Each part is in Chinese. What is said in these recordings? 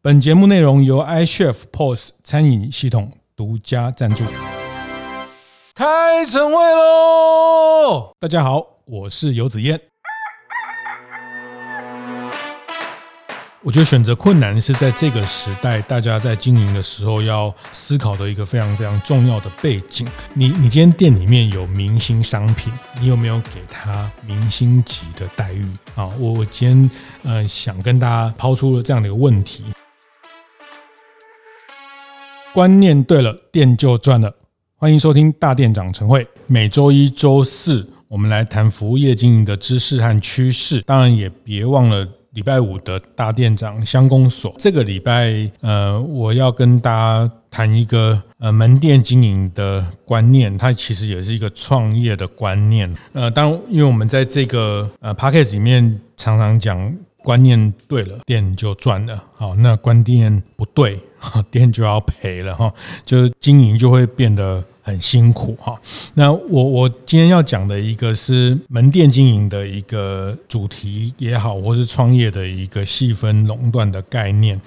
本节目内容由 iChef POS 餐饮系统独家赞助。开晨会喽！大家好，我是游子燕。我觉得选择困难是在这个时代，大家在经营的时候要思考的一个非常非常重要的背景。你你今天店里面有明星商品，你有没有给他明星级的待遇？啊，我我今天呃想跟大家抛出了这样的一个问题。观念对了，店就赚了。欢迎收听大店长晨会，每周一、周四我们来谈服务业经营的知识和趋势。当然，也别忘了礼拜五的大店长乡公所。这个礼拜，呃，我要跟大家谈一个呃门店经营的观念，它其实也是一个创业的观念。呃，当因为我们在这个呃 Podcast 里面常常讲。观念对了，店就赚了。好，那观念不对，店就要赔了哈。就是经营就会变得很辛苦哈。那我我今天要讲的一个是门店经营的一个主题也好，或是创业的一个细分垄断的概念。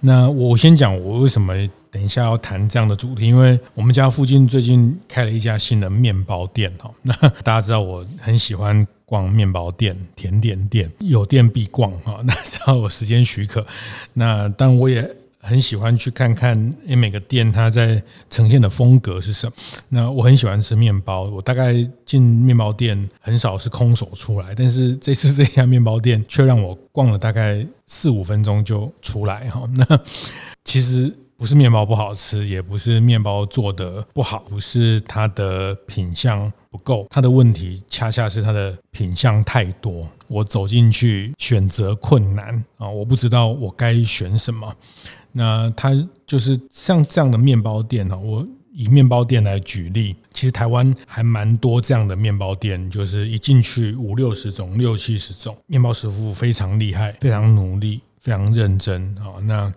那我先讲我为什么等一下要谈这样的主题，因为我们家附近最近开了一家新的面包店哈。那大家知道我很喜欢。逛面包店、甜点店，有店必逛哈。那只要有时间许可，那但我也很喜欢去看看，每个店它在呈现的风格是什么。那我很喜欢吃面包，我大概进面包店很少是空手出来，但是这次这家面包店却让我逛了大概四五分钟就出来哈。那其实。不是面包不好吃，也不是面包做得不好，不是它的品相不够，它的问题恰恰是它的品相太多。我走进去选择困难啊，我不知道我该选什么。那它就是像这样的面包店呢，我以面包店来举例，其实台湾还蛮多这样的面包店，就是一进去五六十种、六七十种，面包师傅非常厉害，非常努力。非常认真啊，那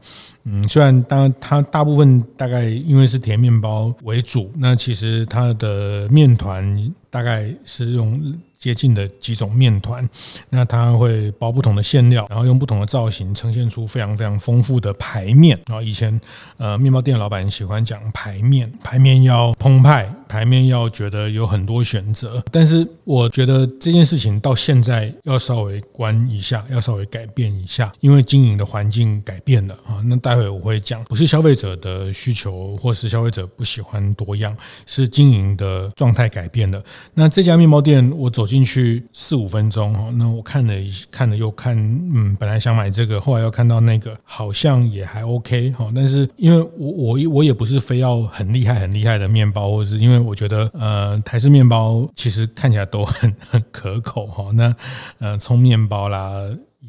嗯，虽然当然它大部分大概因为是甜面包为主，那其实它的面团大概是用。接近的几种面团，那它会包不同的馅料，然后用不同的造型呈现出非常非常丰富的排面。然后以前呃面包店老板喜欢讲排面，排面要澎湃，排面要觉得有很多选择。但是我觉得这件事情到现在要稍微关一下，要稍微改变一下，因为经营的环境改变了啊。那待会我会讲，不是消费者的需求，或是消费者不喜欢多样，是经营的状态改变了。那这家面包店我走。进去四五分钟哈，那我看了一看了又看，嗯，本来想买这个，后来又看到那个，好像也还 OK 哈。但是因为我我我也不是非要很厉害很厉害的面包，或是因为我觉得呃台式面包其实看起来都很很可口哈。那呃葱面包啦、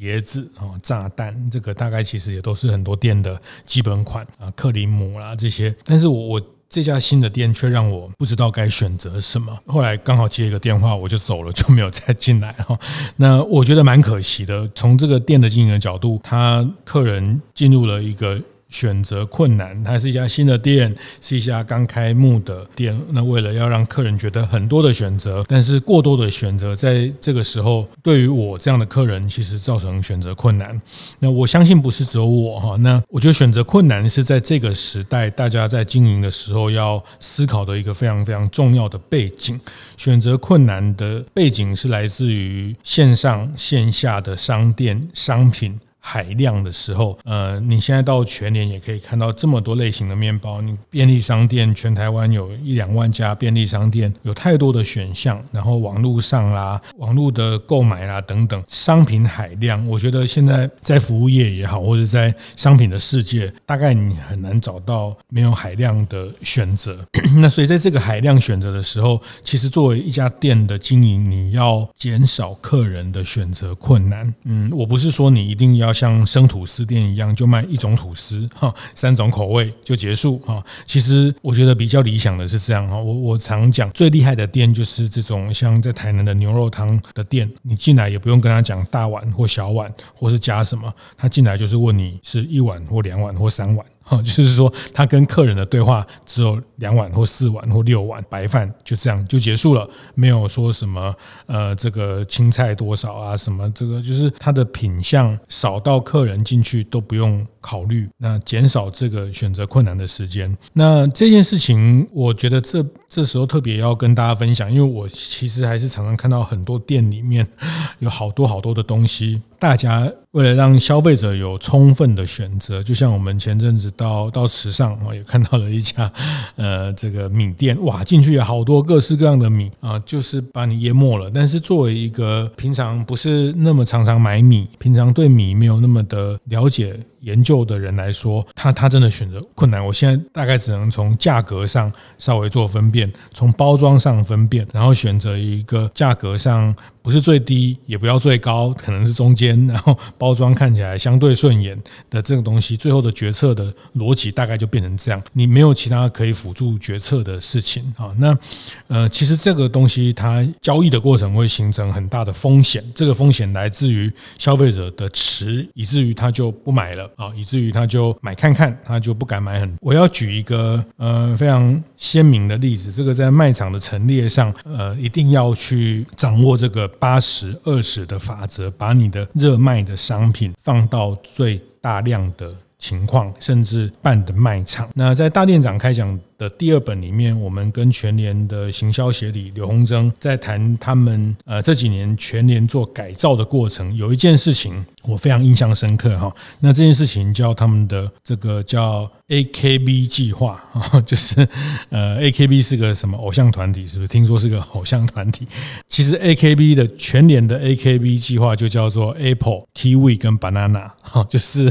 椰子啊、炸弹，这个大概其实也都是很多店的基本款啊，克里姆啦这些。但是我我。这家新的店却让我不知道该选择什么。后来刚好接一个电话，我就走了，就没有再进来哈。那我觉得蛮可惜的。从这个店的经营的角度，他客人进入了一个。选择困难，它是一家新的店，是一家刚开幕的店。那为了要让客人觉得很多的选择，但是过多的选择，在这个时候，对于我这样的客人，其实造成选择困难。那我相信不是只有我哈。那我觉得选择困难是在这个时代，大家在经营的时候要思考的一个非常非常重要的背景。选择困难的背景是来自于线上线下的商店商品。海量的时候，呃，你现在到全联也可以看到这么多类型的面包。你便利商店，全台湾有一两万家便利商店，有太多的选项。然后网络上啦，网络的购买啦等等，商品海量。我觉得现在在服务业也好，或者在商品的世界，大概你很难找到没有海量的选择。那所以在这个海量选择的时候，其实作为一家店的经营，你要减少客人的选择困难。嗯，我不是说你一定要。像生吐司店一样，就卖一种吐司哈，三种口味就结束哈。其实我觉得比较理想的是这样哈。我我常讲最厉害的店就是这种像在台南的牛肉汤的店，你进来也不用跟他讲大碗或小碗或是加什么，他进来就是问你是一碗或两碗或三碗。哦 就是说，他跟客人的对话只有两碗或四碗或六碗白饭，就这样就结束了，没有说什么呃，这个青菜多少啊，什么这个就是他的品相少到客人进去都不用考虑，那减少这个选择困难的时间。那这件事情，我觉得这这时候特别要跟大家分享，因为我其实还是常常看到很多店里面有好多好多的东西。大家为了让消费者有充分的选择，就像我们前阵子到到池上啊，也看到了一家呃这个米店，哇，进去有好多各式各样的米啊，就是把你淹没了。但是作为一个平常不是那么常常买米，平常对米没有那么的了解。研究的人来说，他他真的选择困难。我现在大概只能从价格上稍微做分辨，从包装上分辨，然后选择一个价格上不是最低，也不要最高，可能是中间，然后包装看起来相对顺眼的这个东西，最后的决策的逻辑大概就变成这样。你没有其他可以辅助决策的事情啊。那呃，其实这个东西它交易的过程会形成很大的风险，这个风险来自于消费者的迟，以至于他就不买了。啊，以至于他就买看看，他就不敢买很。我要举一个呃非常鲜明的例子，这个在卖场的陈列上，呃，一定要去掌握这个八十二十的法则，把你的热卖的商品放到最大量的情况，甚至半的卖场。那在大店长开讲的第二本里面，我们跟全联的行销协理刘鸿征在谈他们呃这几年全联做改造的过程，有一件事情我非常印象深刻哈。那这件事情叫他们的这个叫 AKB 计划啊，就是呃 AKB 是个什么偶像团体，是不是？听说是个偶像团体。其实 AKB 的全联的 AKB 计划就叫做 Apple、Kiwi 跟 Banana 哈，就是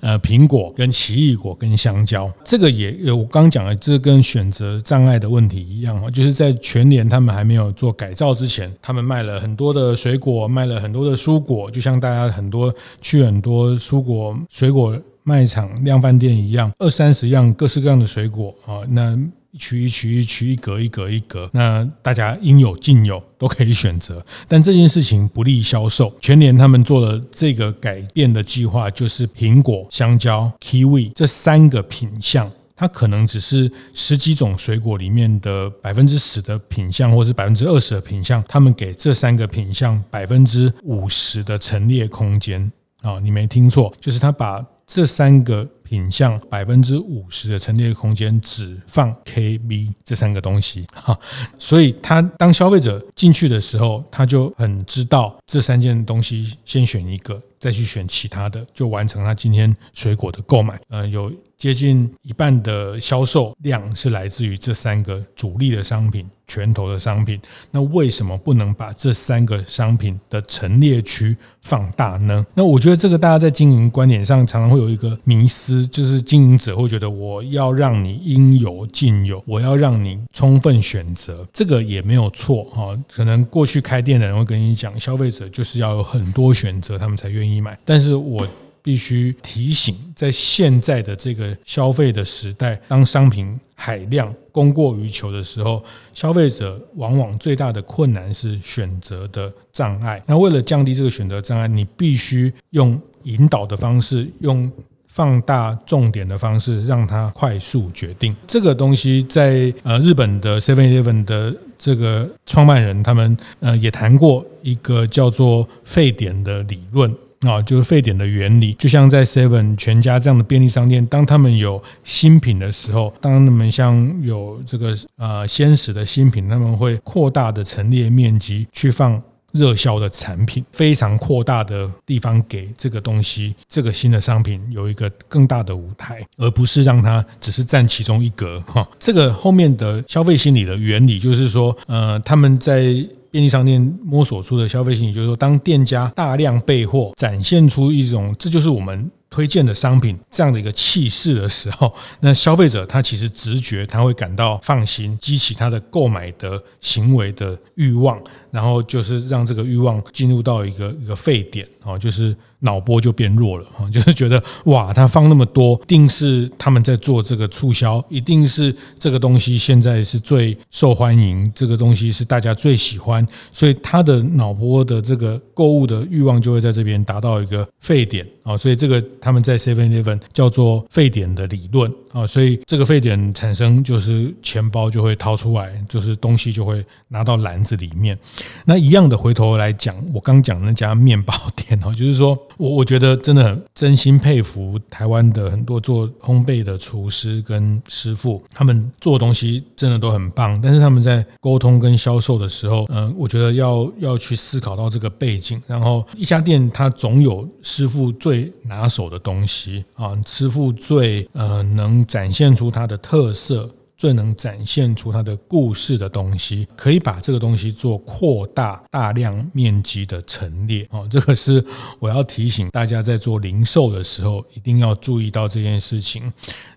呃苹果跟奇异果跟香蕉。这个也有我刚讲的这。跟选择障碍的问题一样，就是在全联他们还没有做改造之前，他们卖了很多的水果，卖了很多的蔬果，就像大家很多去很多蔬果水果卖场、量贩店一样，二三十样各式各样的水果啊，那一区一区一区一格一格一格，那大家应有尽有，都可以选择。但这件事情不利销售，全联他们做了这个改变的计划，就是苹果、香蕉、Kiwi 这三个品项。它可能只是十几种水果里面的百分之十的品相，或是百分之二十的品相。他们给这三个品相百分之五十的陈列空间啊，你没听错，就是他把这三个品项百分之五十的陈列空间只放 KB 这三个东西哈。所以他当消费者进去的时候，他就很知道这三件东西先选一个，再去选其他的，就完成他今天水果的购买。呃，有。接近一半的销售量是来自于这三个主力的商品，拳头的商品。那为什么不能把这三个商品的陈列区放大呢？那我觉得这个大家在经营观点上常常会有一个迷思，就是经营者会觉得我要让你应有尽有，我要让你充分选择，这个也没有错哈。可能过去开店的人会跟你讲，消费者就是要有很多选择，他们才愿意买。但是我必须提醒，在现在的这个消费的时代，当商品海量供过于求的时候，消费者往往最大的困难是选择的障碍。那为了降低这个选择障碍，你必须用引导的方式，用放大重点的方式，让他快速决定。这个东西在呃日本的 Seven Eleven 的这个创办人，他们呃也谈过一个叫做沸点的理论。啊，就是沸点的原理，就像在 Seven 全家这样的便利商店，当他们有新品的时候，当他们像有这个呃鲜食的新品，他们会扩大的陈列面积去放热销的产品，非常扩大的地方给这个东西，这个新的商品有一个更大的舞台，而不是让它只是占其中一格哈。这个后面的消费心理的原理就是说，呃，他们在。便利商店摸索出的消费心理，就是说，当店家大量备货，展现出一种这就是我们推荐的商品这样的一个气势的时候，那消费者他其实直觉他会感到放心，激起他的购买的行为的欲望，然后就是让这个欲望进入到一个一个沸点啊，就是。脑波就变弱了啊，就是觉得哇，他放那么多，一定是他们在做这个促销，一定是这个东西现在是最受欢迎，这个东西是大家最喜欢，所以他的脑波的这个购物的欲望就会在这边达到一个沸点啊，所以这个他们在 Seven Eleven 叫做沸点的理论啊，所以这个沸点产生就是钱包就会掏出来，就是东西就会拿到篮子里面。那一样的回头来讲，我刚讲那家面包店 哦，就是说。我我觉得真的真心佩服台湾的很多做烘焙的厨师跟师傅，他们做的东西真的都很棒。但是他们在沟通跟销售的时候，嗯，我觉得要要去思考到这个背景。然后一家店它总有师傅最拿手的东西啊，师傅最呃能展现出它的特色。最能展现出它的故事的东西，可以把这个东西做扩大、大量面积的陈列哦。这个是我要提醒大家，在做零售的时候一定要注意到这件事情。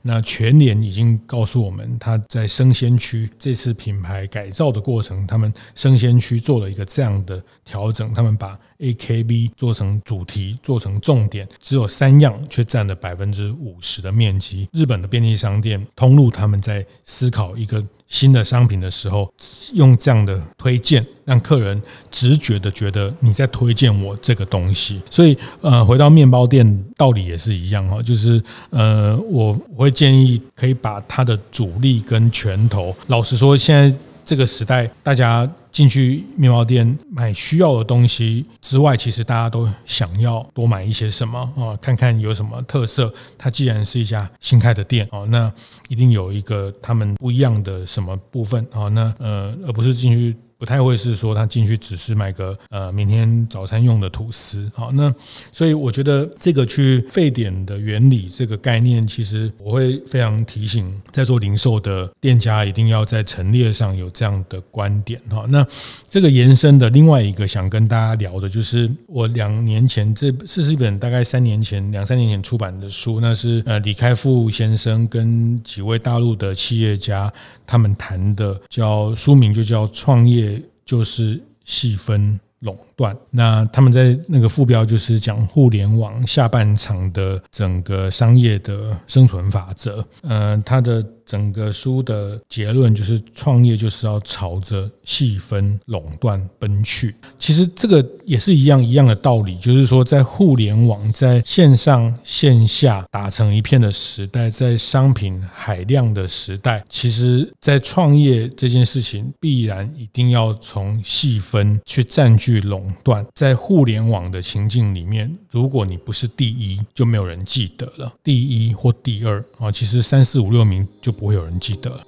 那全联已经告诉我们，他在生鲜区这次品牌改造的过程，他们生鲜区做了一个这样的调整，他们把 AKB 做成主题，做成重点，只有三样，却占了百分之五十的面积。日本的便利商店通路，他们在思考一个新的商品的时候，用这样的推荐，让客人直觉的觉得你在推荐我这个东西。所以，呃，回到面包店道理也是一样哈，就是呃，我我会建议可以把它的主力跟拳头，老实说，现在这个时代，大家。进去面包店买需要的东西之外，其实大家都想要多买一些什么啊？看看有什么特色。它既然是一家新开的店哦，那一定有一个他们不一样的什么部分啊？那呃，而不是进去。不太会是说他进去只是买个呃明天早餐用的吐司，好，那所以我觉得这个去沸点的原理这个概念，其实我会非常提醒在做零售的店家一定要在陈列上有这样的观点哈。那这个延伸的另外一个想跟大家聊的就是我两年前这这是一本大概三年前两三年前出版的书，那是呃李开复先生跟几位大陆的企业家他们谈的，叫书名就叫创业。就是细分垄断，那他们在那个副标就是讲互联网下半场的整个商业的生存法则，嗯，它的。整个书的结论就是，创业就是要朝着细分垄断奔去。其实这个也是一样一样的道理，就是说，在互联网在线上线下打成一片的时代，在商品海量的时代，其实，在创业这件事情，必然一定要从细分去占据垄断。在互联网的情境里面，如果你不是第一，就没有人记得了。第一或第二啊，其实三四五六名就。不会有人记得。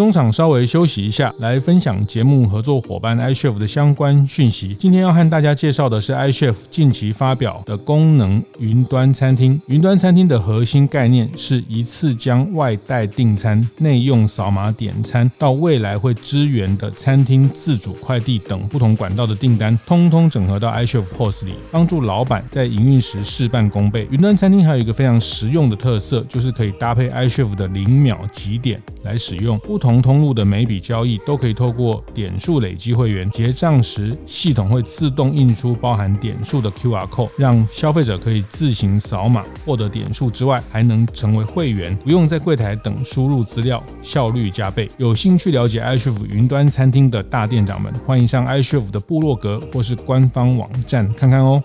中场稍微休息一下，来分享节目合作伙伴 iChef 的相关讯息。今天要和大家介绍的是 iChef 近期发表的功能云端餐厅。云端餐厅的核心概念是一次将外带订餐、内用扫码点餐，到未来会支援的餐厅自主快递等不同管道的订单，通通整合到 iChef POS 里，帮助老板在营运时事半功倍。云端餐厅还有一个非常实用的特色，就是可以搭配 iChef 的零秒集点来使用，不同。同通路的每笔交易都可以透过点数累积会员结账时，系统会自动印出包含点数的 QR code，让消费者可以自行扫码获得点数之外，还能成为会员，不用在柜台等输入资料，效率加倍。有兴趣了解 iChef 云端餐厅的大店长们，欢迎上 iChef 的部落格或是官方网站看看哦。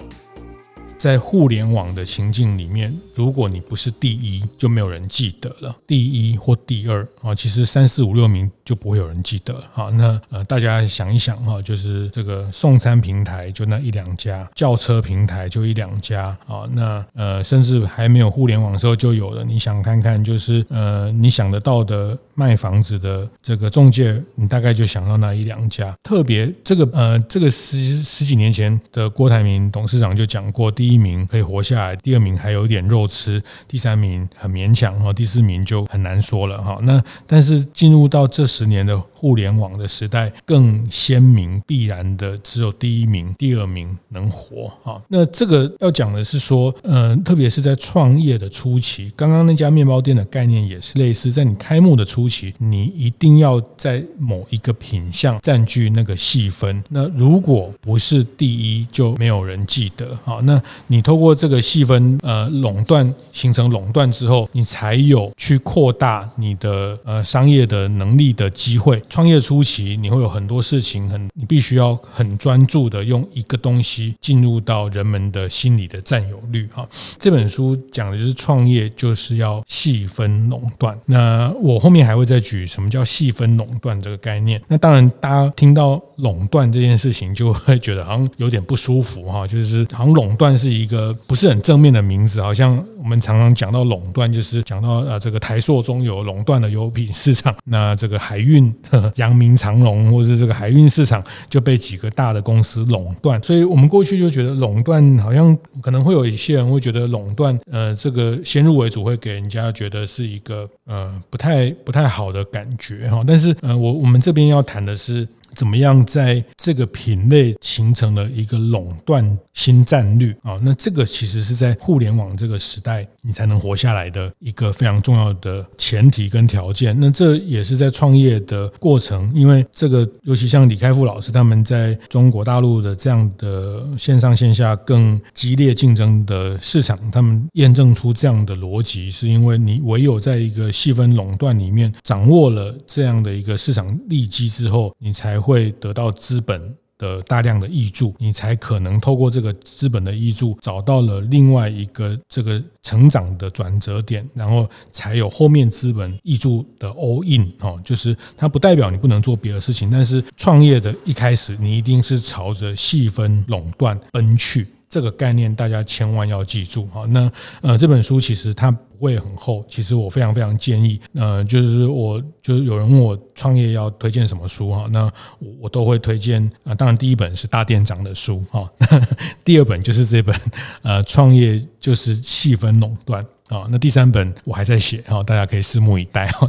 在互联网的情境里面，如果你不是第一，就没有人记得了。第一或第二啊，其实三四五六名就不会有人记得。好，那呃，大家想一想哈，就是这个送餐平台就那一两家，叫车平台就一两家啊，那呃，甚至还没有互联网的时候就有了。你想看看，就是呃，你想得到的卖房子的这个中介，你大概就想到那一两家。特别这个呃，这个十十几年前的郭台铭董事长就讲过第。第一名可以活下来，第二名还有一点肉吃，第三名很勉强哈，第四名就很难说了哈。那但是进入到这十年的互联网的时代，更鲜明必然的只有第一名、第二名能活哈。那这个要讲的是说，嗯，特别是在创业的初期，刚刚那家面包店的概念也是类似，在你开幕的初期，你一定要在某一个品项占据那个细分。那如果不是第一，就没有人记得啊，那你透过这个细分，呃，垄断形成垄断之后，你才有去扩大你的呃商业的能力的的机会。创业初期，你会有很多事情，很你必须要很专注的用一个东西进入到人们的心里的占有率。哈，这本书讲的就是创业就是要细分垄断。那我后面还会再举什么叫细分垄断这个概念。那当然，大家听到垄断这件事情，就会觉得好像有点不舒服哈，就是好像垄断是一个不是很正面的名字，好像我们常常讲到垄断，就是讲到呃这个台塑中有垄断的油品市场，那这个海海运、扬明长龙或者是这个海运市场就被几个大的公司垄断，所以我们过去就觉得垄断好像可能会有一些人会觉得垄断，呃，这个先入为主会给人家觉得是一个呃不太不太好的感觉哈，但是呃我我们这边要谈的是。怎么样在这个品类形成了一个垄断新战略啊？那这个其实是在互联网这个时代，你才能活下来的一个非常重要的前提跟条件。那这也是在创业的过程，因为这个尤其像李开复老师他们在中国大陆的这样的线上线下更激烈竞争的市场，他们验证出这样的逻辑，是因为你唯有在一个细分垄断里面掌握了这样的一个市场利基之后，你才。会得到资本的大量的益助，你才可能透过这个资本的益助，找到了另外一个这个成长的转折点，然后才有后面资本益助的 all in 哦，就是它不代表你不能做别的事情，但是创业的一开始，你一定是朝着细分垄断奔去。这个概念大家千万要记住哈。那呃，这本书其实它不会很厚，其实我非常非常建议，呃，就是我就是有人问我创业要推荐什么书哈，那我我都会推荐啊。当然，第一本是大店长的书哈，第二本就是这本呃，创业就是细分垄断。啊，那第三本我还在写，哈，大家可以拭目以待，哈，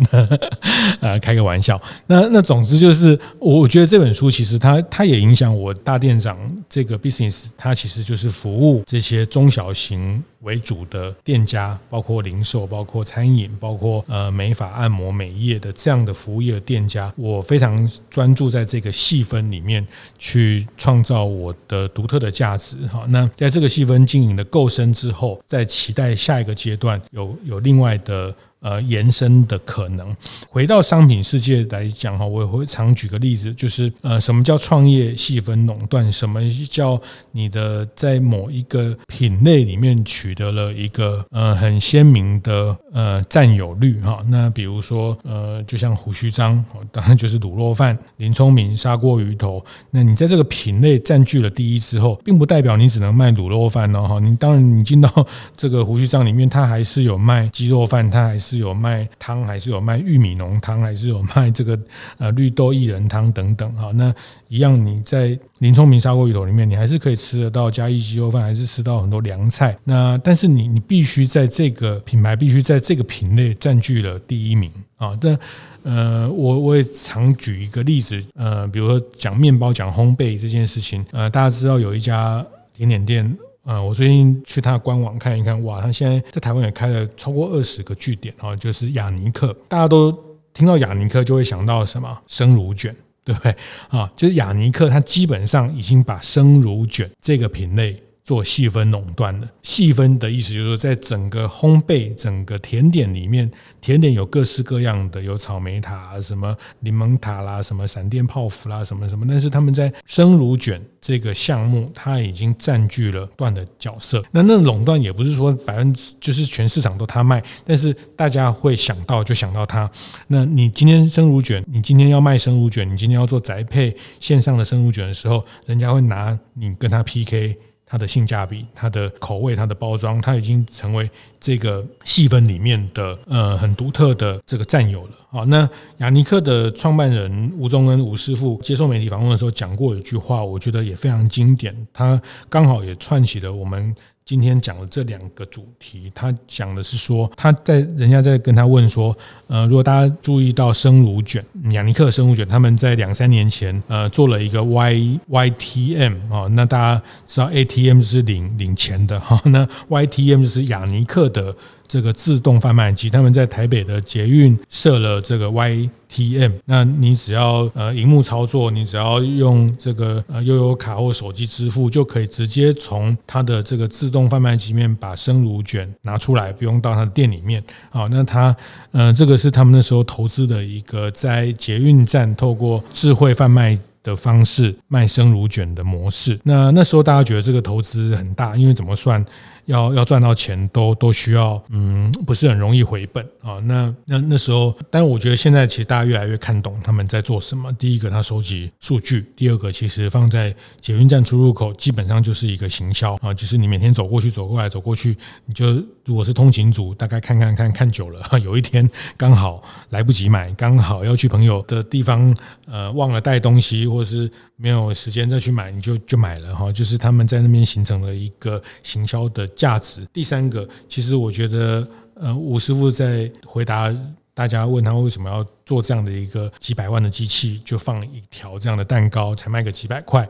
呃，开个玩笑。那那总之就是，我我觉得这本书其实它它也影响我大店长这个 business，它其实就是服务这些中小型为主的店家，包括零售、包括餐饮、包括呃美发、按摩、美业的这样的服务业的店家，我非常专注在这个细分里面去创造我的独特的价值，哈。那在这个细分经营的够深之后，再期待下一个阶段。有有另外的。呃，延伸的可能。回到商品世界来讲哈，我也会常举个例子，就是呃，什么叫创业细分垄断？什么叫你的在某一个品类里面取得了一个呃很鲜明的呃占有率哈？那比如说呃，就像胡须张，当然就是卤肉饭；林聪明砂锅鱼头。那你在这个品类占据了第一之后，并不代表你只能卖卤肉饭哦哈。你当然你进到这个胡须张里面，它还是有卖鸡肉饭，它还是。是有卖汤，还是有卖玉米浓汤，还是有卖这个呃绿豆薏仁汤等等哈？那一样，你在林聪明砂锅鱼头里面，你还是可以吃得到嘉义鸡肉饭，还是吃到很多凉菜。那但是你你必须在这个品牌，必须在这个品类占据了第一名啊。但呃，我我也常举一个例子，呃，比如说讲面包、讲烘焙这件事情，呃，大家知道有一家甜点店。呃，我最近去他的官网看一看，哇，他现在在台湾也开了超过二十个据点啊，就是雅尼克。大家都听到雅尼克就会想到什么？生乳卷，对不对？啊，就是雅尼克，它基本上已经把生乳卷这个品类。做细分垄断的，细分的意思就是说，在整个烘焙、整个甜点里面，甜点有各式各样的，有草莓塔、什么柠檬塔啦，什么闪电泡芙啦，什么什么。但是他们在生乳卷这个项目，它已经占据了断的角色。那那垄断也不是说百分之就是全市场都他卖，但是大家会想到就想到它。那你今天生乳卷，你今天要卖生乳卷，你今天要做宅配线上的生乳卷的时候，人家会拿你跟他 PK。它的性价比、它的口味、它的包装，它已经成为这个细分里面的呃很独特的这个占有了。好，那雅尼克的创办人吴宗恩吴师傅接受媒体访问的时候讲过一句话，我觉得也非常经典。他刚好也串起了我们。今天讲的这两个主题，他讲的是说，他在人家在跟他问说，呃，如果大家注意到生乳卷，雅尼克生乳卷，他们在两三年前，呃，做了一个 Y YTM 啊，那大家知道 ATM 是领领钱的哈，那 YTM 就是雅尼克的这个自动贩卖机，他们在台北的捷运设了这个 YTM，那你只要呃荧幕操作，你只要用这个呃悠游卡或手机支付，就可以直接从它的这个自动贩卖机面把生乳卷拿出来，不用到它的店里面。好，那它呃这个是他们那时候投资的一个在捷运站透过智慧贩卖的方式卖生乳卷的模式。那那时候大家觉得这个投资很大，因为怎么算？要要赚到钱都都需要，嗯，不是很容易回本啊。那那那时候，但我觉得现在其实大家越来越看懂他们在做什么。第一个，他收集数据；第二个，其实放在捷运站出入口，基本上就是一个行销啊，就是你每天走过去、走过来、走过去，你就如果是通勤族，大概看看看看久了，有一天刚好来不及买，刚好要去朋友的地方，呃，忘了带东西，或者是没有时间再去买，你就就买了哈。就是他们在那边形成了一个行销的。价值。第三个，其实我觉得，呃，吴师傅在回答大家问他为什么要做这样的一个几百万的机器，就放一条这样的蛋糕才卖个几百块。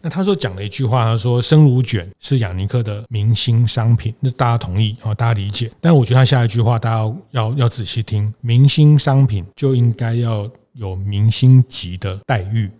那他说讲了一句话，他说生乳卷是雅尼克的明星商品，那大家同意啊，大家理解。但我觉得他下一句话大家要要仔细听，明星商品就应该要。有明星级的待遇，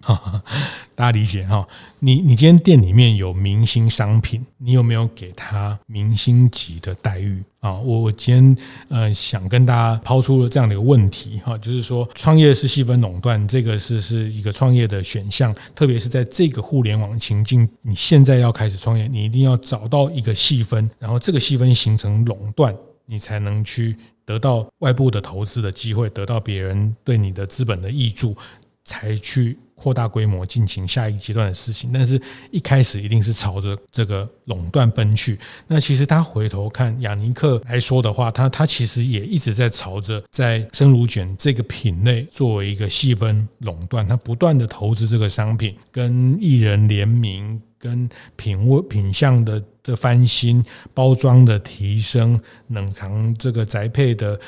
大家理解哈？你你今天店里面有明星商品，你有没有给他明星级的待遇啊？我我今天呃想跟大家抛出了这样的一个问题哈，就是说创业是细分垄断，这个是是一个创业的选项，特别是在这个互联网情境，你现在要开始创业，你一定要找到一个细分，然后这个细分形成垄断，你才能去。得到外部的投资的机会，得到别人对你的资本的挹注，才去扩大规模进行下一阶段的事情。但是，一开始一定是朝着这个垄断奔去。那其实他回头看亚尼克来说的话，他他其实也一直在朝着在生乳卷这个品类作为一个细分垄断，他不断的投资这个商品，跟艺人联名。跟品味品相的的翻新、包装的提升、冷藏这个宅配的。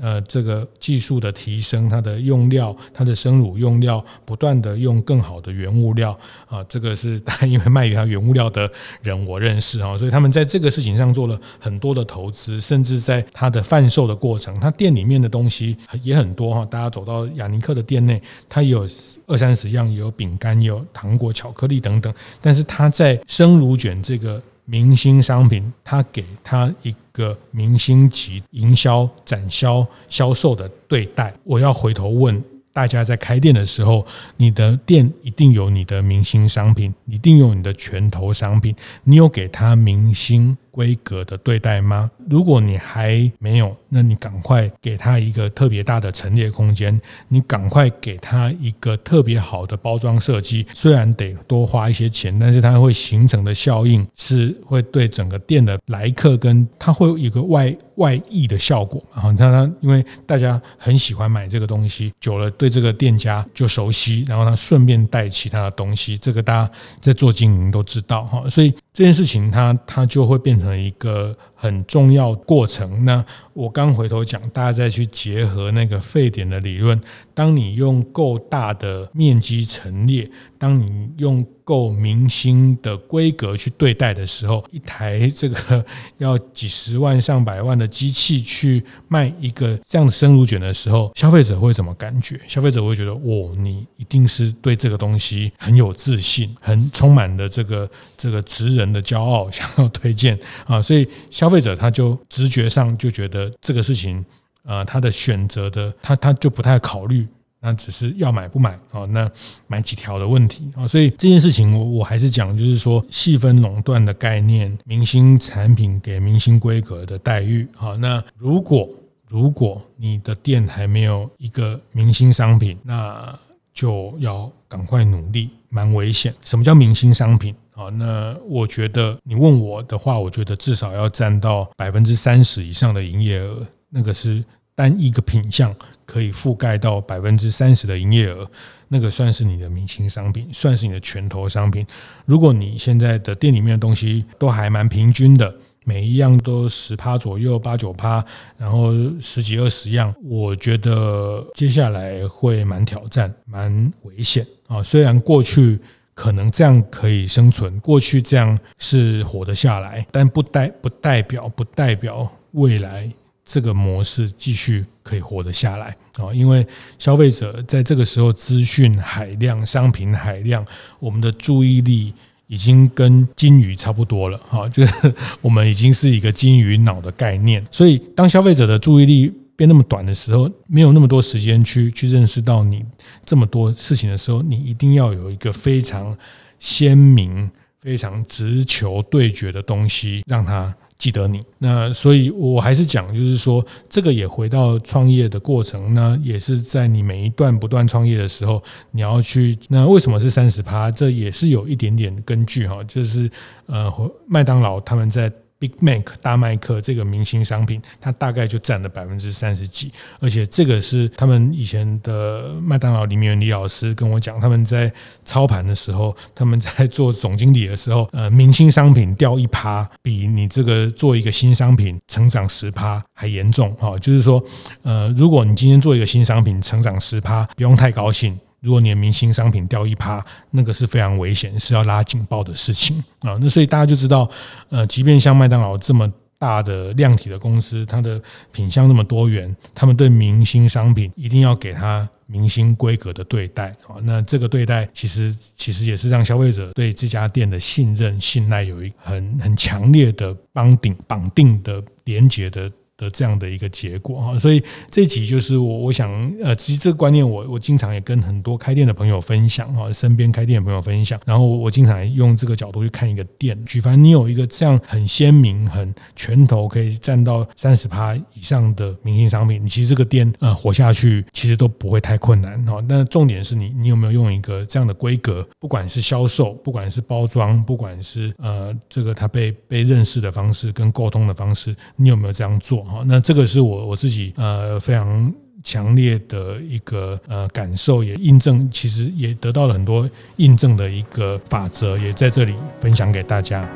呃，这个技术的提升，它的用料，它的生乳用料，不断的用更好的原物料啊，这个是因为卖它原物料的人我认识啊，所以他们在这个事情上做了很多的投资，甚至在它的贩售的过程，它店里面的东西也很多哈。大家走到雅尼克的店内，它有二三十样，有饼干，有糖果、巧克力等等，但是它在生乳卷这个。明星商品，他给他一个明星级营销、展销、销售的对待。我要回头问大家，在开店的时候，你的店一定有你的明星商品，一定有你的拳头商品，你有给他明星规格的对待吗？如果你还没有，那你赶快给他一个特别大的陈列空间，你赶快给他一个特别好的包装设计。虽然得多花一些钱，但是它会形成的效应是会对整个店的来客跟它会有一个外外溢的效果。然后你看他，因为大家很喜欢买这个东西，久了对这个店家就熟悉，然后他顺便带其他的东西，这个大家在做经营都知道哈。所以这件事情它它就会变成。一个很重要过程。那我刚回头讲，大家再去结合那个沸点的理论。当你用够大的面积陈列，当你用够明星的规格去对待的时候，一台这个要几十万上百万的机器去卖一个这样的生乳卷的时候，消费者会怎么感觉？消费者会觉得，哦，你一定是对这个东西很有自信，很充满了这个这个职人的骄傲，想要推荐啊，所以消消费者他就直觉上就觉得这个事情。呃，他的选择的，他他就不太考虑，那只是要买不买哦，那买几条的问题啊，所以这件事情我我还是讲，就是说细分垄断的概念，明星产品给明星规格的待遇啊，那如果如果你的店还没有一个明星商品，那就要赶快努力，蛮危险。什么叫明星商品啊？那我觉得你问我的话，我觉得至少要占到百分之三十以上的营业额，那个是。单一个品项可以覆盖到百分之三十的营业额，那个算是你的明星商品，算是你的拳头商品。如果你现在的店里面的东西都还蛮平均的，每一样都十趴左右，八九趴，然后十几二十样，我觉得接下来会蛮挑战，蛮危险啊。虽然过去可能这样可以生存，过去这样是活得下来，但不代不代表不代表未来。这个模式继续可以活得下来啊，因为消费者在这个时候资讯海量、商品海量，我们的注意力已经跟金鱼差不多了哈，就是我们已经是一个金鱼脑的概念，所以当消费者的注意力变那么短的时候，没有那么多时间去去认识到你这么多事情的时候，你一定要有一个非常鲜明、非常直球对决的东西，让他记得你。那所以我还是讲，就是说这个也回到创业的过程，那也是在你每一段不断创业的时候，你要去。那为什么是三十趴？这也是有一点点根据哈，就是呃，麦当劳他们在。Big Mac 大麦克这个明星商品，它大概就占了百分之三十几，而且这个是他们以前的麦当劳里面李老师跟我讲，他们在操盘的时候，他们在做总经理的时候，呃，明星商品掉一趴，比你这个做一个新商品成长十趴还严重哈，就是说，呃，如果你今天做一个新商品成长十趴，不用太高兴。如果你的明星商品掉一趴，那个是非常危险，是要拉警报的事情啊。那所以大家就知道，呃，即便像麦当劳这么大的量体的公司，它的品相那么多元，他们对明星商品一定要给它明星规格的对待啊。那这个对待其实其实也是让消费者对这家店的信任、信赖有一很很强烈的绑定、绑定的连接的。的这样的一个结果哈，所以这集就是我我想呃，其实这个观念我我经常也跟很多开店的朋友分享哈，身边开店的朋友分享，然后我经常用这个角度去看一个店，举凡你有一个这样很鲜明、很拳头可以占到三十趴以上的明星商品，你其实这个店呃活下去其实都不会太困难哈。那重点是你你有没有用一个这样的规格，不管是销售，不管是包装，不管是呃这个他被被认识的方式跟沟通的方式，你有没有这样做？好，那这个是我我自己呃非常强烈的一个呃感受，也印证，其实也得到了很多印证的一个法则，也在这里分享给大家。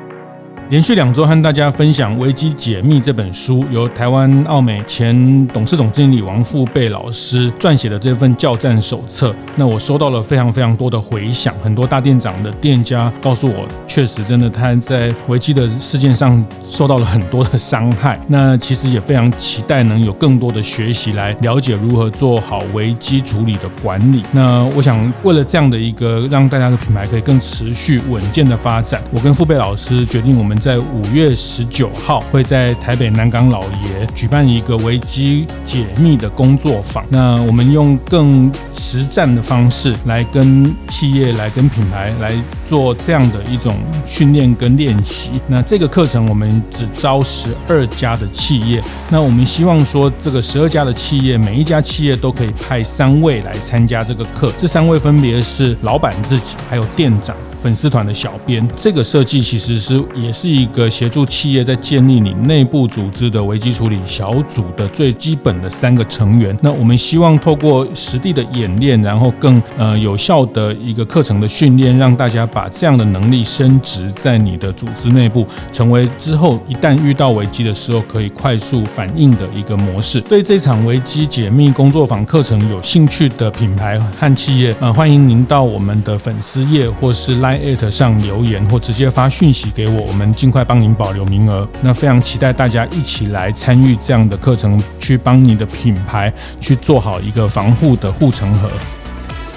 连续两周和大家分享《危机解密》这本书，由台湾奥美前董事总经理王富贝老师撰写的这份教战手册。那我收到了非常非常多的回响，很多大店长的店家告诉我，确实真的他在危机的事件上受到了很多的伤害。那其实也非常期待能有更多的学习来了解如何做好危机处理的管理。那我想为了这样的一个让大家的品牌可以更持续稳健的发展，我跟富贝老师决定我们。在五月十九号，会在台北南港老爷举办一个危机解密的工作坊。那我们用更实战的方式来跟企业、来跟品牌来做这样的一种训练跟练习。那这个课程我们只招十二家的企业。那我们希望说，这个十二家的企业，每一家企业都可以派三位来参加这个课。这三位分别是老板自己，还有店长。粉丝团的小编，这个设计其实是也是一个协助企业在建立你内部组织的危机处理小组的最基本的三个成员。那我们希望透过实地的演练，然后更呃有效的一个课程的训练，让大家把这样的能力升值在你的组织内部，成为之后一旦遇到危机的时候可以快速反应的一个模式。对这场危机解密工作坊课程有兴趣的品牌和企业，呃，欢迎您到我们的粉丝页或是 Line。@上留言或直接发讯息给我，我们尽快帮您保留名额。那非常期待大家一起来参与这样的课程，去帮你的品牌去做好一个防护的护城河。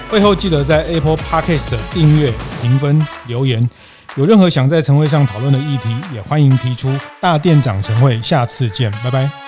会后记得在 Apple Podcast 订阅、评分、留言。有任何想在晨会上讨论的议题，也欢迎提出。大店长晨会，下次见，拜拜。